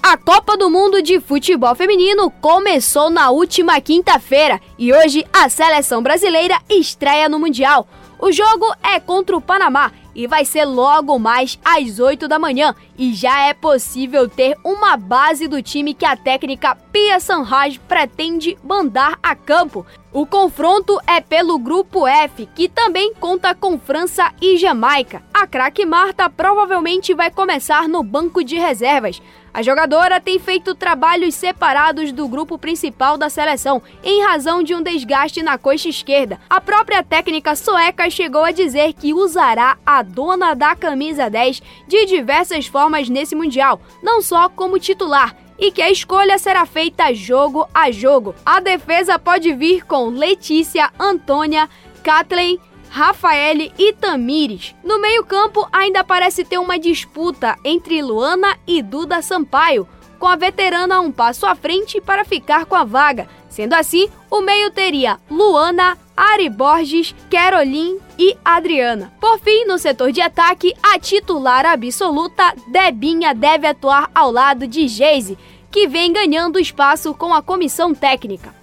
[SPEAKER 29] A Copa do Mundo de Futebol Feminino começou na última quinta-feira e hoje a seleção brasileira estreia no Mundial. O jogo é contra o Panamá e vai ser logo mais às 8 da manhã. E já é possível ter uma base do time que a técnica Pia Sanhaj pretende mandar a campo. O confronto é pelo grupo F, que também conta com França e Jamaica. A craque Marta provavelmente vai começar no banco de reservas. A jogadora tem feito trabalhos separados do grupo principal da seleção, em razão de um desgaste na coxa esquerda. A própria técnica sueca chegou a dizer que usará a dona da camisa 10 de diversas formas nesse Mundial, não só como titular, e que a escolha será feita jogo a jogo. A defesa pode vir com Letícia, Antônia, Kathleen, Rafael e Tamires. No meio-campo ainda parece ter uma disputa entre Luana e Duda Sampaio, com a veterana um passo à frente para ficar com a vaga. Sendo assim, o meio teria Luana, Ari Borges, Caroline e Adriana. Por fim, no setor de ataque, a titular absoluta Debinha deve atuar ao lado de Geise, que vem ganhando espaço com a comissão técnica.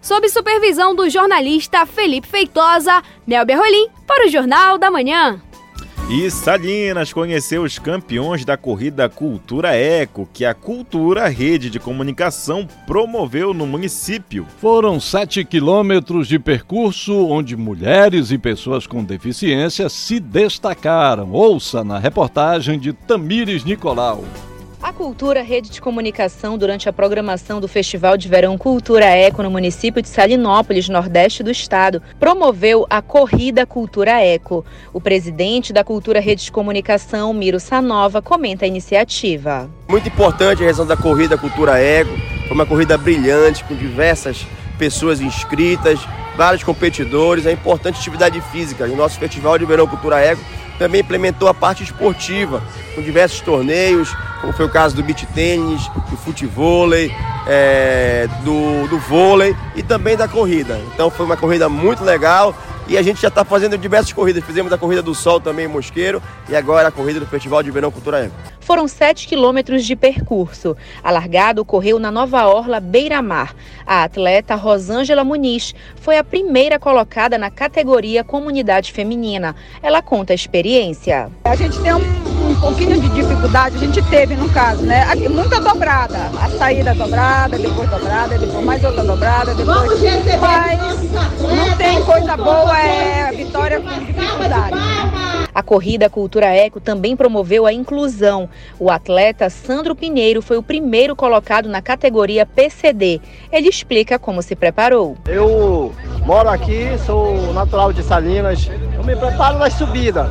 [SPEAKER 29] Sob supervisão do jornalista Felipe Feitosa, Mel Berrolim, para o Jornal da Manhã.
[SPEAKER 3] E Salinas conheceu os campeões da corrida Cultura Eco, que a Cultura Rede de Comunicação promoveu no município.
[SPEAKER 2] Foram sete quilômetros de percurso onde mulheres e pessoas com deficiência se destacaram. Ouça na reportagem de Tamires Nicolau.
[SPEAKER 25] A Cultura Rede de Comunicação, durante a programação do Festival de Verão Cultura Eco no município de Salinópolis, nordeste do estado, promoveu a Corrida Cultura Eco. O presidente da Cultura Rede de Comunicação, Miro Sanova, comenta a iniciativa.
[SPEAKER 31] Muito importante a realização da Corrida Cultura Eco. Foi uma corrida brilhante, com diversas pessoas inscritas, vários competidores. É importante atividade física. O nosso Festival de Verão Cultura Eco também implementou a parte esportiva, com diversos torneios, como foi o caso do beach tênis, do futevôlei, é, do, do vôlei e também da corrida. Então foi uma corrida muito legal e a gente já está fazendo diversas corridas. Fizemos a Corrida do Sol também em Mosqueiro e agora a corrida do Festival de Verão Cultura Eco.
[SPEAKER 25] Foram 7 quilômetros de percurso. A largada ocorreu na Nova Orla, Beira-Mar. A atleta Rosângela Muniz foi a primeira colocada na categoria Comunidade Feminina. Ela conta a experiência.
[SPEAKER 32] A gente tem um, um pouquinho de dificuldade, a gente teve no caso, né? Muita dobrada. A saída dobrada, depois dobrada, depois mais outra dobrada, depois. Mas não tem coisa boa, é vitória com dificuldade.
[SPEAKER 25] A corrida Cultura Eco também promoveu a inclusão. O atleta Sandro Pinheiro foi o primeiro colocado na categoria PCD. Ele explica como se preparou.
[SPEAKER 33] Eu moro aqui, sou natural de Salinas. Eu me preparo nas subidas.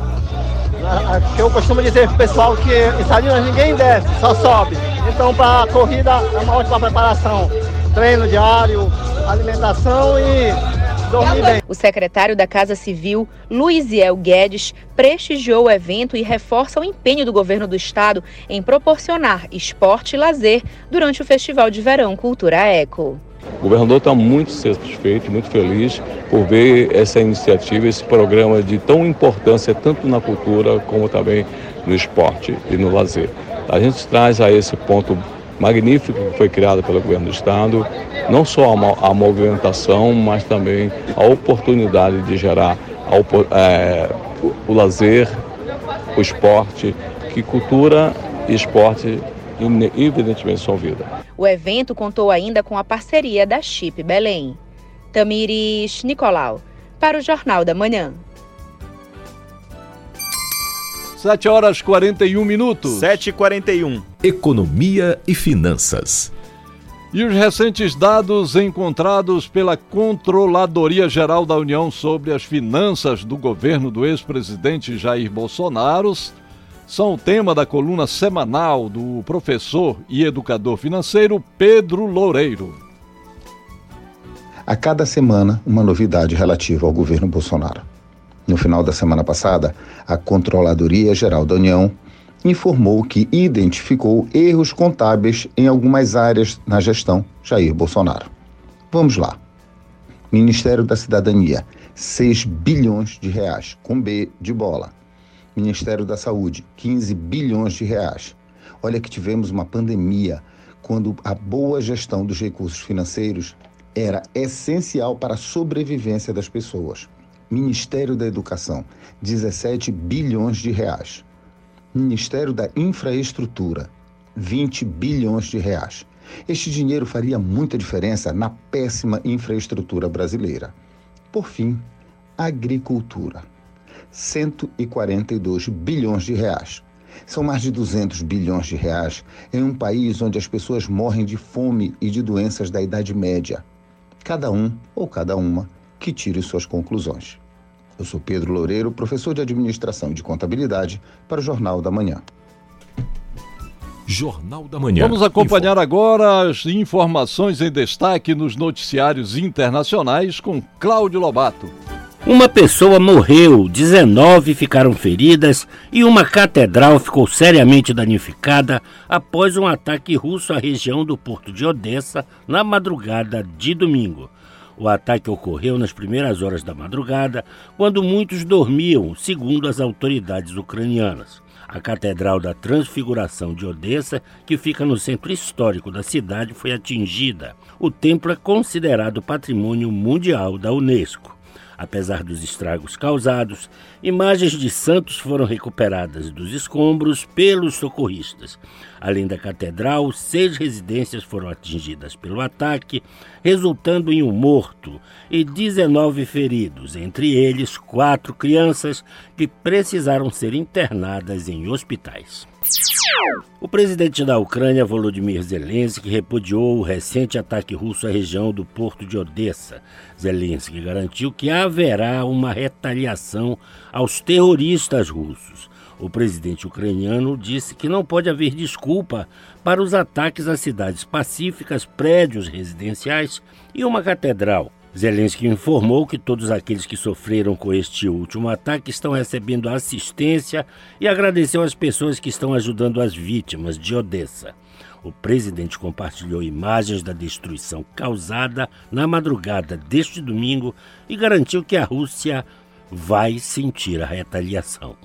[SPEAKER 33] Que eu costumo dizer pro pessoal que em Salinas ninguém desce, só sobe. Então para a corrida é uma ótima preparação. Treino diário, alimentação e
[SPEAKER 25] o secretário da Casa Civil, Luiziel Guedes, prestigiou o evento e reforça o empenho do governo do estado em proporcionar esporte e lazer durante o Festival de Verão Cultura Eco.
[SPEAKER 34] O governador está muito satisfeito, muito feliz por ver essa iniciativa, esse programa de tão importância tanto na cultura como também no esporte e no lazer. A gente traz a esse ponto magnífico que foi criado pelo governo do estado, não só a, a movimentação, mas também a oportunidade de gerar a, é, o, o lazer, o esporte, que cultura e esporte evidentemente são vida.
[SPEAKER 25] O evento contou ainda com a parceria da Chip Belém. Tamires Nicolau, para o Jornal da Manhã.
[SPEAKER 2] 7 horas 41 minutos.
[SPEAKER 3] 7 e 41
[SPEAKER 1] Economia e Finanças.
[SPEAKER 2] E os recentes dados encontrados pela Controladoria Geral da União sobre as finanças do governo do ex-presidente Jair Bolsonaro são o tema da coluna semanal do professor e educador financeiro Pedro Loureiro.
[SPEAKER 35] A cada semana, uma novidade relativa ao governo Bolsonaro. No final da semana passada, a Controladoria Geral da União informou que identificou erros contábeis em algumas áreas na gestão Jair Bolsonaro. Vamos lá. Ministério da Cidadania, 6 bilhões de reais, com B de bola. Ministério da Saúde, 15 bilhões de reais. Olha que tivemos uma pandemia quando a boa gestão dos recursos financeiros era essencial para a sobrevivência das pessoas. Ministério da Educação, 17 bilhões de reais. Ministério da Infraestrutura, 20 bilhões de reais. Este dinheiro faria muita diferença na péssima infraestrutura brasileira. Por fim, agricultura, 142 bilhões de reais. São mais de 200 bilhões de reais em um país onde as pessoas morrem de fome e de doenças da Idade Média. Cada um ou cada uma que tire suas conclusões. Eu sou Pedro Loureiro, professor de Administração e de Contabilidade, para o Jornal da Manhã.
[SPEAKER 1] Jornal da Manhã.
[SPEAKER 2] Vamos acompanhar agora as informações em destaque nos noticiários internacionais com Cláudio Lobato.
[SPEAKER 36] Uma pessoa morreu, 19 ficaram feridas e uma catedral ficou seriamente danificada após um ataque russo à região do porto de Odessa na madrugada de domingo. O ataque ocorreu nas primeiras horas da madrugada, quando muitos dormiam, segundo as autoridades ucranianas. A Catedral da Transfiguração de Odessa, que fica no centro histórico da cidade, foi atingida. O templo é considerado patrimônio mundial da Unesco. Apesar dos estragos causados, imagens de santos foram recuperadas dos escombros pelos socorristas. Além da catedral, seis residências foram atingidas pelo ataque, resultando em um morto e 19 feridos, entre eles quatro crianças que precisaram ser internadas em hospitais. O presidente da Ucrânia, Volodymyr Zelensky, repudiou o recente ataque russo à região do porto de Odessa. Zelensky garantiu que haverá uma retaliação aos terroristas russos. O presidente ucraniano disse que não pode haver desculpa para os ataques a cidades pacíficas, prédios residenciais e uma catedral. Zelensky informou que todos aqueles que sofreram com este último ataque estão recebendo assistência e agradeceu às pessoas que estão ajudando as vítimas de Odessa. O presidente compartilhou imagens da destruição causada na madrugada deste domingo e garantiu que a Rússia vai sentir a retaliação.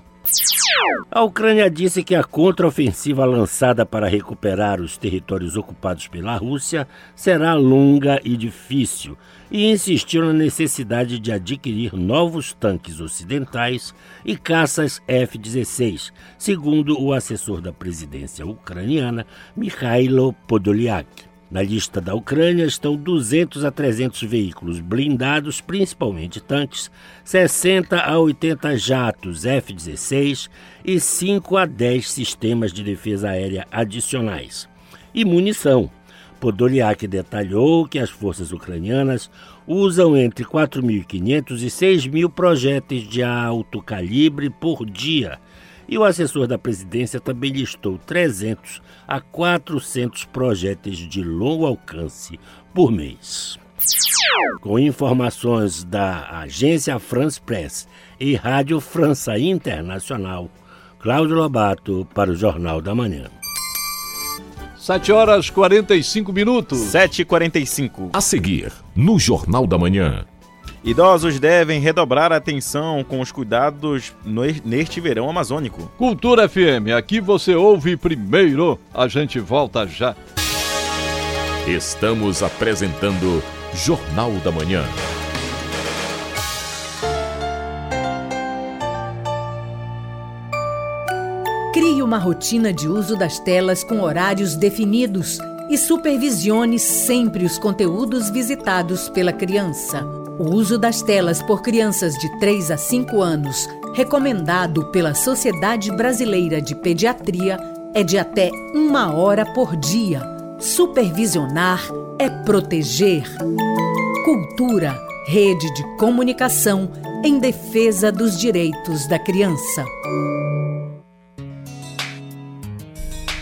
[SPEAKER 36] A Ucrânia disse que a contraofensiva lançada para recuperar os territórios ocupados pela Rússia será longa e difícil e insistiu na necessidade de adquirir novos tanques ocidentais e caças F-16, segundo o assessor da presidência ucraniana, Mikhailo Podolyak. Na lista da Ucrânia estão 200 a 300 veículos blindados, principalmente tanques, 60 a 80 jatos F-16 e 5 a 10 sistemas de defesa aérea adicionais. E munição. Podoliak detalhou que as forças ucranianas usam entre 4.500 e 6.000 projéteis de alto calibre por dia e o assessor da presidência também listou 300 a 400 projéteis de longo alcance por mês. Com informações da agência France Press e Rádio França Internacional, Cláudio Lobato para o Jornal da Manhã.
[SPEAKER 2] 7 horas 45 minutos.
[SPEAKER 3] 7h45.
[SPEAKER 1] A seguir, no Jornal da Manhã.
[SPEAKER 3] Idosos devem redobrar a atenção com os cuidados neste verão amazônico.
[SPEAKER 2] Cultura FM, aqui você ouve primeiro. A gente volta já.
[SPEAKER 1] Estamos apresentando Jornal da Manhã.
[SPEAKER 15] Crie uma rotina de uso das telas com horários definidos e supervisione sempre os conteúdos visitados pela criança. O uso das telas por crianças de 3 a 5 anos, recomendado pela Sociedade Brasileira de Pediatria, é de até uma hora por dia. Supervisionar é proteger. Cultura, rede de comunicação em defesa dos direitos da criança.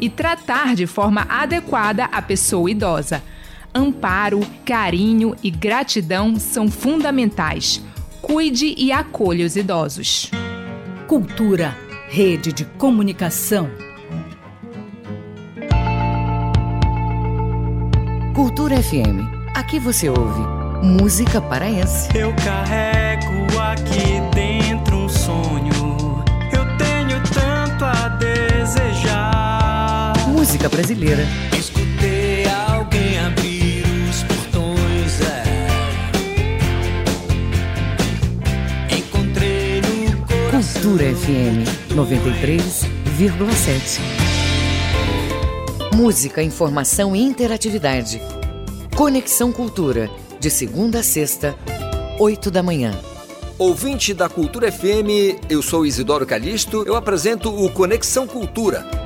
[SPEAKER 21] e tratar de forma adequada a pessoa idosa. Amparo, carinho e gratidão são fundamentais. Cuide e acolha os idosos.
[SPEAKER 15] Cultura, rede de comunicação.
[SPEAKER 16] Cultura FM. Aqui você ouve música paraense.
[SPEAKER 37] Eu carrego aqui dentro um sonho.
[SPEAKER 16] Música brasileira.
[SPEAKER 37] Escutei alguém abrir os portões. É. Encontrei no coração.
[SPEAKER 16] Cultura FM 93,7. Música, informação e interatividade. Conexão Cultura, de segunda a sexta, 8 da manhã.
[SPEAKER 38] Ouvinte da Cultura FM, eu sou Isidoro Calixto, eu apresento o Conexão Cultura.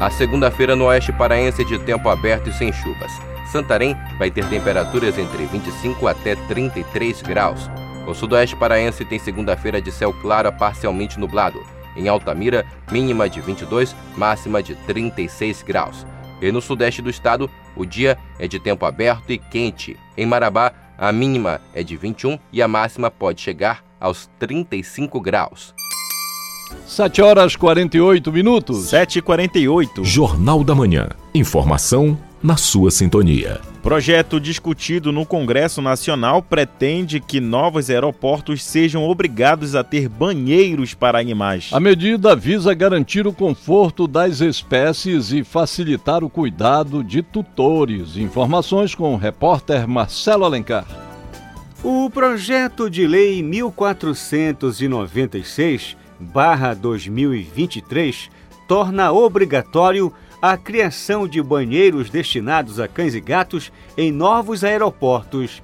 [SPEAKER 19] A segunda-feira no oeste paraense é de tempo aberto e sem chuvas. Santarém vai ter temperaturas entre 25 até 33 graus. O sudoeste paraense tem segunda-feira de céu claro a parcialmente nublado. Em Altamira, mínima de 22, máxima de 36 graus. E no sudeste do estado, o dia é de tempo aberto e quente. Em Marabá, a mínima é de 21 e a máxima pode chegar aos 35 graus.
[SPEAKER 2] 7 horas 48 minutos.
[SPEAKER 3] 7h48.
[SPEAKER 1] Jornal da Manhã. Informação na sua sintonia.
[SPEAKER 3] Projeto discutido no Congresso Nacional pretende que novos aeroportos sejam obrigados a ter banheiros para animais.
[SPEAKER 2] A medida visa garantir o conforto das espécies e facilitar o cuidado de tutores. Informações com o repórter Marcelo Alencar.
[SPEAKER 13] O projeto de lei 1496 2023 torna obrigatório a criação de banheiros destinados a cães e gatos em novos aeroportos.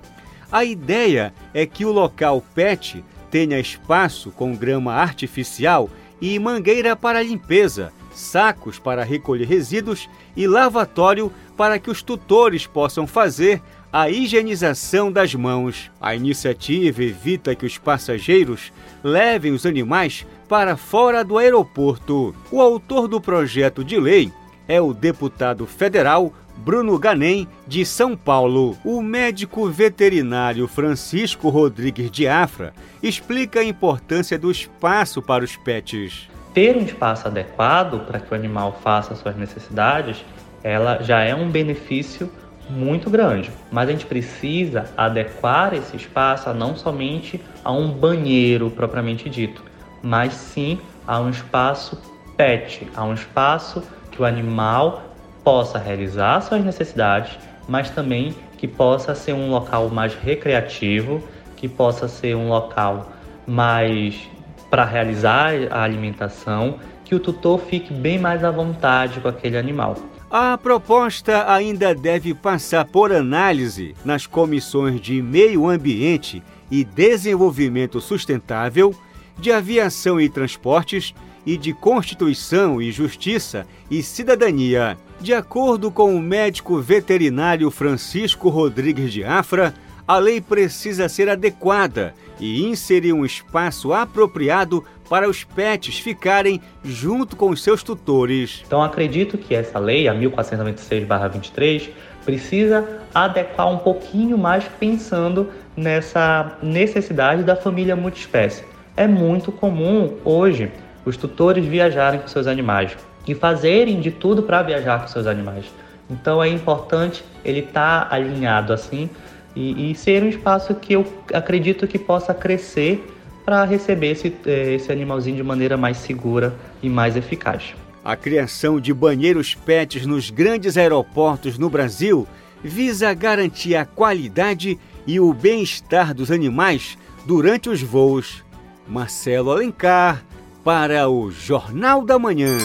[SPEAKER 13] A ideia é que o local PET tenha espaço com grama artificial e mangueira para limpeza, sacos para recolher resíduos e lavatório para que os tutores possam fazer a higienização das mãos. A iniciativa evita que os passageiros levem os animais para fora do aeroporto. O autor do projeto de lei é o deputado federal Bruno Ganem, de São Paulo. O médico veterinário Francisco Rodrigues de Afra explica a importância do espaço para os pets.
[SPEAKER 39] Ter um espaço adequado para que o animal faça suas necessidades, ela já é um benefício muito grande. Mas a gente precisa adequar esse espaço não somente a um banheiro propriamente dito, mas sim a um espaço pet, a um espaço que o animal possa realizar suas necessidades, mas também que possa ser um local mais recreativo, que possa ser um local mais para realizar a alimentação, que o tutor fique bem mais à vontade com aquele animal.
[SPEAKER 13] A proposta ainda deve passar por análise nas comissões de Meio Ambiente e Desenvolvimento Sustentável, de Aviação e Transportes e de Constituição e Justiça e Cidadania. De acordo com o médico veterinário Francisco Rodrigues de Afra, a lei precisa ser adequada e inserir um espaço apropriado para os pets ficarem junto com os seus tutores.
[SPEAKER 39] Então acredito que essa lei, a 1496/23, precisa adequar um pouquinho mais pensando nessa necessidade da família multiespécie. É muito comum hoje os tutores viajarem com seus animais e fazerem de tudo para viajar com seus animais. Então é importante ele estar tá alinhado assim e, e, ser um espaço que eu acredito que possa crescer para receber esse, eh, esse animalzinho de maneira mais segura e mais eficaz.
[SPEAKER 13] A criação de banheiros pets nos grandes aeroportos no Brasil visa garantir a qualidade e o bem-estar dos animais durante os voos. Marcelo Alencar, para o Jornal da Manhã.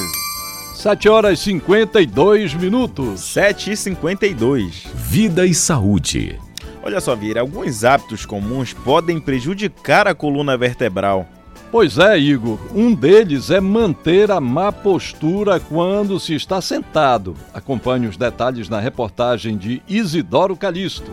[SPEAKER 2] 7 horas e 52 minutos.
[SPEAKER 3] 7 e 52.
[SPEAKER 1] Vida e saúde.
[SPEAKER 3] Olha só, Vira, alguns hábitos comuns podem prejudicar a coluna vertebral.
[SPEAKER 2] Pois é, Igor. Um deles é manter a má postura quando se está sentado. Acompanhe os detalhes na reportagem de Isidoro Calixto.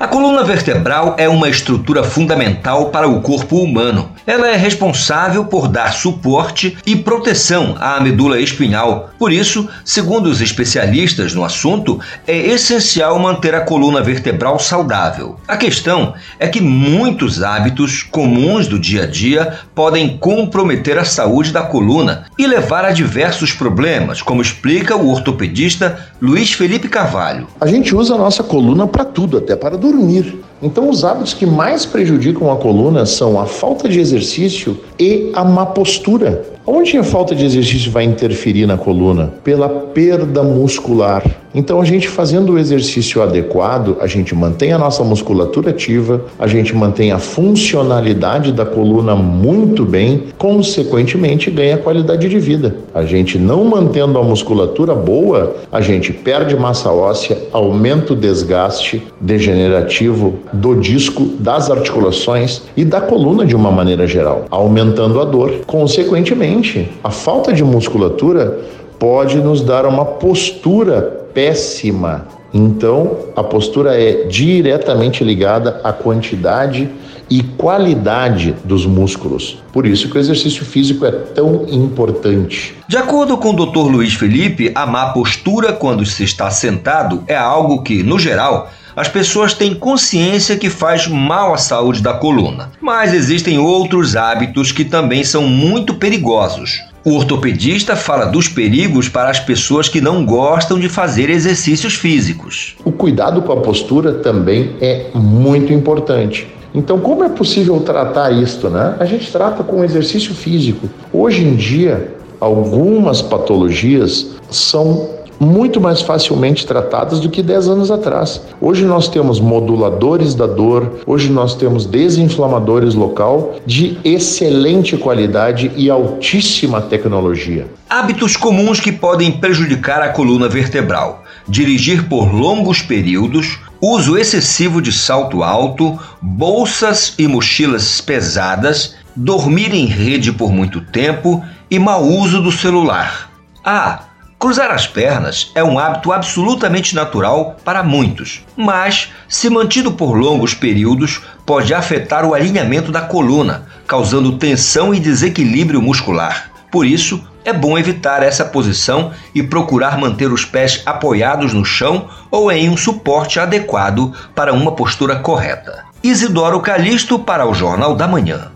[SPEAKER 40] A coluna vertebral é uma estrutura fundamental para o corpo humano. Ela é responsável por dar suporte e proteção à medula espinhal. Por isso, segundo os especialistas no assunto, é essencial manter a coluna vertebral saudável. A questão é que muitos hábitos comuns do dia a dia podem comprometer a saúde da coluna e levar a diversos problemas, como explica o ortopedista Luiz Felipe Carvalho.
[SPEAKER 20] A gente usa a nossa coluna para tudo, até para dormir. Então, os hábitos que mais prejudicam a coluna são a falta de exercício e a má postura. Onde a falta de exercício vai interferir na coluna? Pela perda muscular. Então, a gente fazendo o exercício adequado, a gente mantém a nossa musculatura ativa, a gente mantém a funcionalidade da coluna muito bem, consequentemente ganha qualidade de vida. A gente não mantendo a musculatura boa, a gente perde massa óssea, aumenta o desgaste degenerativo do disco, das articulações e da coluna de uma maneira geral, aumentando a dor. Consequentemente, a falta de musculatura pode nos dar uma postura péssima. Então, a postura é diretamente ligada à quantidade e qualidade dos músculos. Por isso que o exercício físico é tão importante.
[SPEAKER 40] De acordo com o Dr. Luiz Felipe, a má postura quando se está sentado é algo que, no geral, as pessoas têm consciência que faz mal à saúde da coluna. Mas existem outros hábitos que também são muito perigosos. O ortopedista fala dos perigos para as pessoas que não gostam de fazer exercícios físicos.
[SPEAKER 20] O cuidado com a postura também é muito importante. Então, como é possível tratar isto, né? A gente trata com exercício físico. Hoje em dia, algumas patologias são muito mais facilmente tratadas do que 10 anos atrás. Hoje nós temos moduladores da dor, hoje nós temos desinflamadores local de excelente qualidade e altíssima tecnologia.
[SPEAKER 40] Hábitos comuns que podem prejudicar a coluna vertebral: dirigir por longos períodos, uso excessivo de salto alto, bolsas e mochilas pesadas, dormir em rede por muito tempo e mau uso do celular. Ah, Cruzar as pernas é um hábito absolutamente natural para muitos, mas, se mantido por longos períodos, pode afetar o alinhamento da coluna, causando tensão e desequilíbrio muscular. Por isso, é bom evitar essa posição e procurar manter os pés apoiados no chão ou em um suporte adequado para uma postura correta. Isidoro Calixto para o Jornal da Manhã.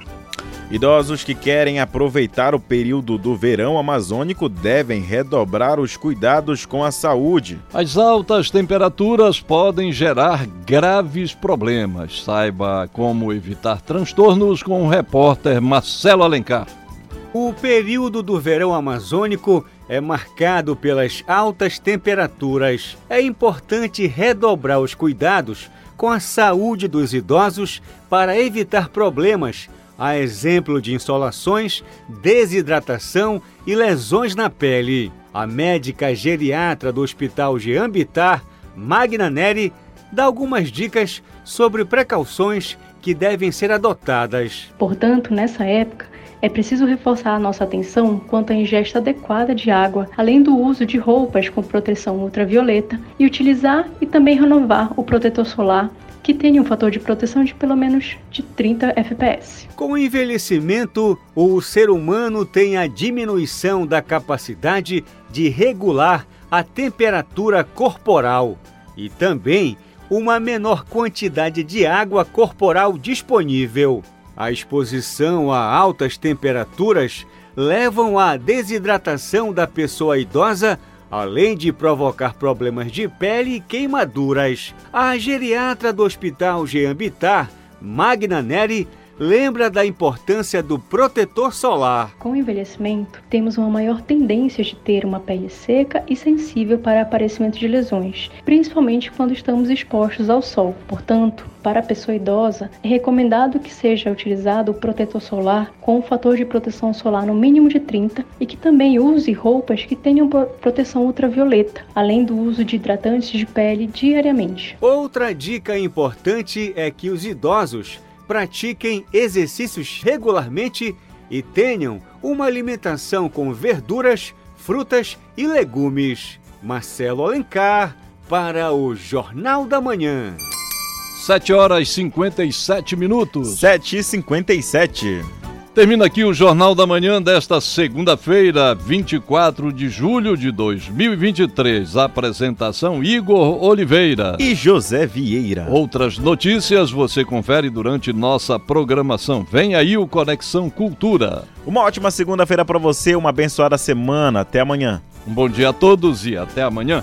[SPEAKER 3] Idosos que querem aproveitar o período do verão amazônico devem redobrar os cuidados com a saúde.
[SPEAKER 2] As altas temperaturas podem gerar graves problemas. Saiba como evitar transtornos com o repórter Marcelo Alencar.
[SPEAKER 13] O período do verão amazônico é marcado pelas altas temperaturas. É importante redobrar os cuidados com a saúde dos idosos para evitar problemas a exemplo de insolações, desidratação e lesões na pele. A médica geriatra do Hospital Geambitar, Magna Neri, dá algumas dicas sobre precauções que devem ser adotadas.
[SPEAKER 41] Portanto, nessa época, é preciso reforçar a nossa atenção quanto à ingesta adequada de água, além do uso de roupas com proteção ultravioleta e utilizar e também renovar o protetor solar que tenha um fator de proteção de pelo menos de 30 fps.
[SPEAKER 13] Com o envelhecimento, o ser humano tem a diminuição da capacidade de regular a temperatura corporal e também uma menor quantidade de água corporal disponível. A exposição a altas temperaturas levam à desidratação da pessoa idosa além de provocar problemas de pele e queimaduras. A geriatra do Hospital Geambitar, Magna Neri, lembra da importância do protetor solar.
[SPEAKER 41] Com o envelhecimento, temos uma maior tendência de ter uma pele seca e sensível para aparecimento de lesões, principalmente quando estamos expostos ao sol. Portanto, para a pessoa idosa, é recomendado que seja utilizado o protetor solar com um fator de proteção solar no mínimo de 30 e que também use roupas que tenham proteção ultravioleta, além do uso de hidratantes de pele diariamente.
[SPEAKER 13] Outra dica importante é que os idosos pratiquem exercícios regularmente e tenham uma alimentação com verduras, frutas e legumes. Marcelo Alencar para o Jornal da Manhã.
[SPEAKER 2] 7 horas e 57 minutos.
[SPEAKER 3] 7 e 57.
[SPEAKER 2] Termina aqui o Jornal da Manhã desta segunda-feira, 24 de julho de 2023. Apresentação Igor Oliveira
[SPEAKER 3] e José Vieira.
[SPEAKER 2] Outras notícias você confere durante nossa programação. Vem aí o Conexão Cultura.
[SPEAKER 3] Uma ótima segunda-feira para você, uma abençoada semana. Até amanhã.
[SPEAKER 2] Um bom dia a todos e até amanhã.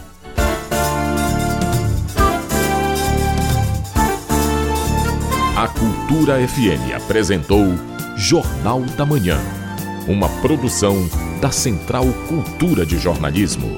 [SPEAKER 1] A Cultura FM apresentou Jornal da Manhã. Uma produção da Central Cultura de Jornalismo.